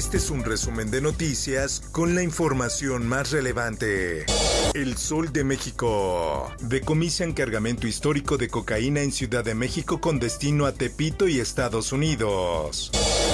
Este es un resumen de noticias con la información más relevante. El Sol de México. Decomisan cargamento histórico de cocaína en Ciudad de México con destino a Tepito y Estados Unidos.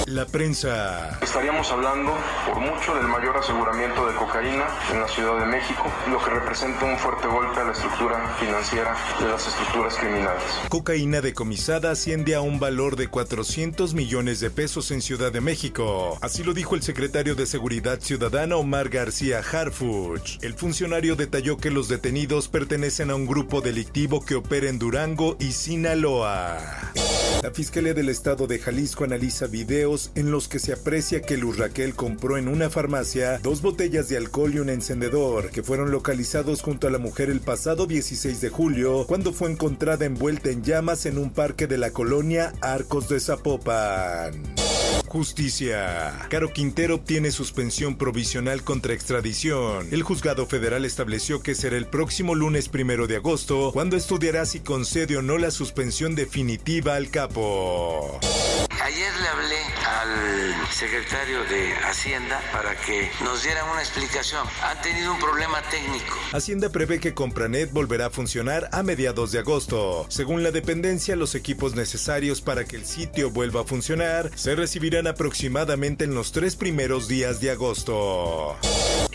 La prensa. Estaríamos hablando por mucho del mayor aseguramiento de cocaína en la Ciudad de México, lo que representa un fuerte golpe a la estructura financiera de las estructuras criminales. Cocaína decomisada asciende a un valor de 400 millones de pesos en Ciudad de México. Así lo dijo el secretario de Seguridad Ciudadana Omar García Harfuch. El funcionario detalló que los detenidos pertenecen a un grupo delictivo que opera en Durango y Sinaloa. La Fiscalía del Estado de Jalisco analiza videos en los que se aprecia que Luz Raquel compró en una farmacia dos botellas de alcohol y un encendedor que fueron localizados junto a la mujer el pasado 16 de julio cuando fue encontrada envuelta en llamas en un parque de la colonia Arcos de Zapopan. Justicia. Caro Quintero obtiene suspensión provisional contra extradición. El juzgado federal estableció que será el próximo lunes primero de agosto cuando estudiará si concede o no la suspensión definitiva al capo. Ayer le hablé al secretario de Hacienda para que nos dieran una explicación. Han tenido un problema técnico. Hacienda prevé que Compranet volverá a funcionar a mediados de agosto. Según la dependencia, los equipos necesarios para que el sitio vuelva a funcionar se recibirán aproximadamente en los tres primeros días de agosto.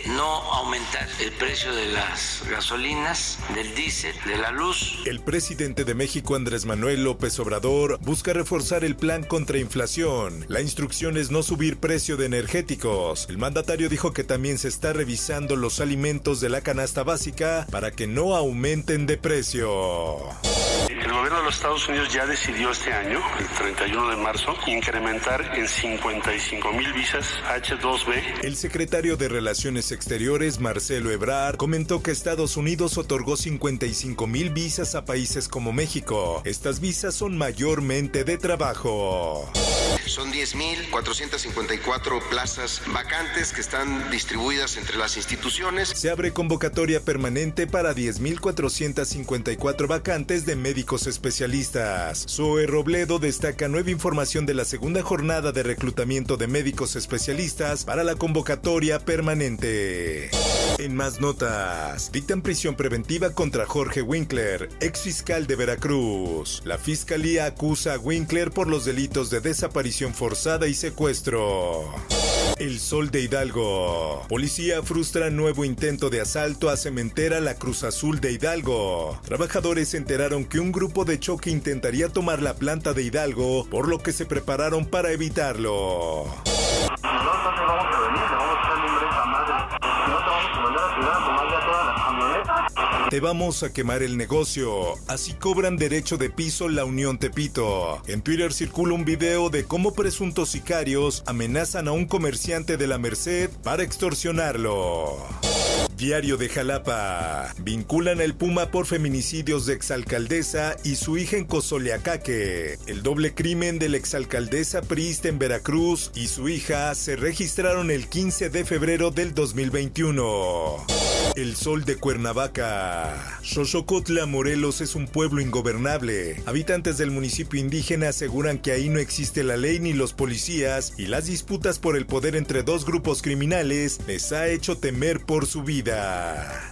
No aumentar el precio de las gasolinas, del diésel, de la luz. El presidente de México, Andrés Manuel López Obrador, busca reforzar el plan contra inflación. La instrucción es no subir precio de energéticos. El mandatario dijo que también se está revisando los alimentos de la canasta básica para que no aumenten de precio. El gobierno de los Estados Unidos ya decidió este año, el 31 de marzo, incrementar en 55 mil visas H2B. El secretario de Relaciones Exteriores, Marcelo Ebrard, comentó que Estados Unidos otorgó 55 mil visas a países como México. Estas visas son mayormente de trabajo. Son 10.454 plazas vacantes que están distribuidas entre las instituciones. Se abre convocatoria permanente para 10.454 vacantes de médicos especialistas. Zoe Robledo destaca nueva información de la segunda jornada de reclutamiento de médicos especialistas para la convocatoria permanente. En más notas, dictan prisión preventiva contra Jorge Winkler, ex fiscal de Veracruz. La fiscalía acusa a Winkler por los delitos de desaparición forzada y secuestro. El Sol de Hidalgo. Policía frustra nuevo intento de asalto a cementera La Cruz Azul de Hidalgo. Trabajadores se enteraron que un grupo de choque intentaría tomar la planta de Hidalgo, por lo que se prepararon para evitarlo. Te vamos a quemar el negocio. Así cobran derecho de piso la Unión Tepito. En Twitter circula un video de cómo presuntos sicarios amenazan a un comerciante de la Merced para extorsionarlo. Diario de Jalapa. Vinculan al Puma por feminicidios de exalcaldesa y su hija en Cozoleacaque. El doble crimen de la exalcaldesa priista en Veracruz y su hija se registraron el 15 de febrero del 2021. El sol de Cuernavaca. Xochocotla, Morelos es un pueblo ingobernable. Habitantes del municipio indígena aseguran que ahí no existe la ley ni los policías y las disputas por el poder entre dos grupos criminales les ha hecho temer por su vida.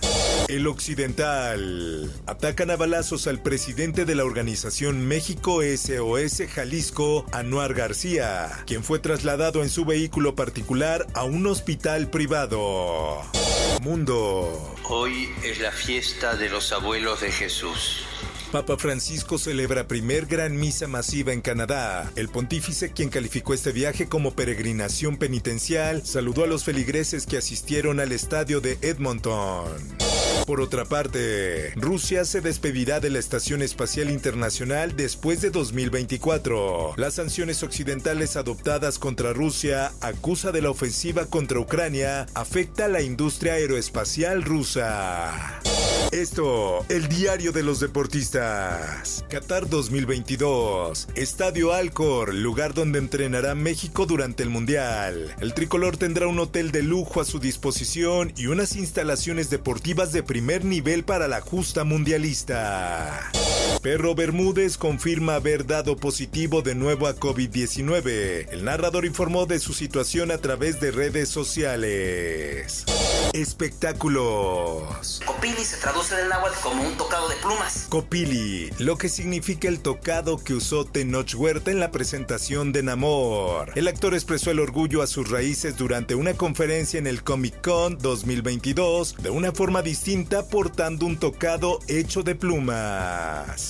El Occidental. Atacan a balazos al presidente de la organización México SOS Jalisco, Anuar García, quien fue trasladado en su vehículo particular a un hospital privado. Mundo. Hoy es la fiesta de los abuelos de Jesús. Papa Francisco celebra primer gran misa masiva en Canadá. El pontífice, quien calificó este viaje como peregrinación penitencial, saludó a los feligreses que asistieron al estadio de Edmonton. Por otra parte, Rusia se despedirá de la Estación Espacial Internacional después de 2024. Las sanciones occidentales adoptadas contra Rusia acusa de la ofensiva contra Ucrania afecta a la industria aeroespacial rusa. Esto, el diario de los deportistas. Qatar 2022. Estadio Alcor, lugar donde entrenará México durante el Mundial. El tricolor tendrá un hotel de lujo a su disposición y unas instalaciones deportivas de primer nivel para la justa mundialista. Perro Bermúdez confirma haber dado positivo de nuevo a COVID-19. El narrador informó de su situación a través de redes sociales. Espectáculos. Copili se traduce del náhuatl como un tocado de plumas. Copili, lo que significa el tocado que usó Tenoch Huerta en la presentación de Namor. El actor expresó el orgullo a sus raíces durante una conferencia en el Comic Con 2022 de una forma distinta portando un tocado hecho de plumas.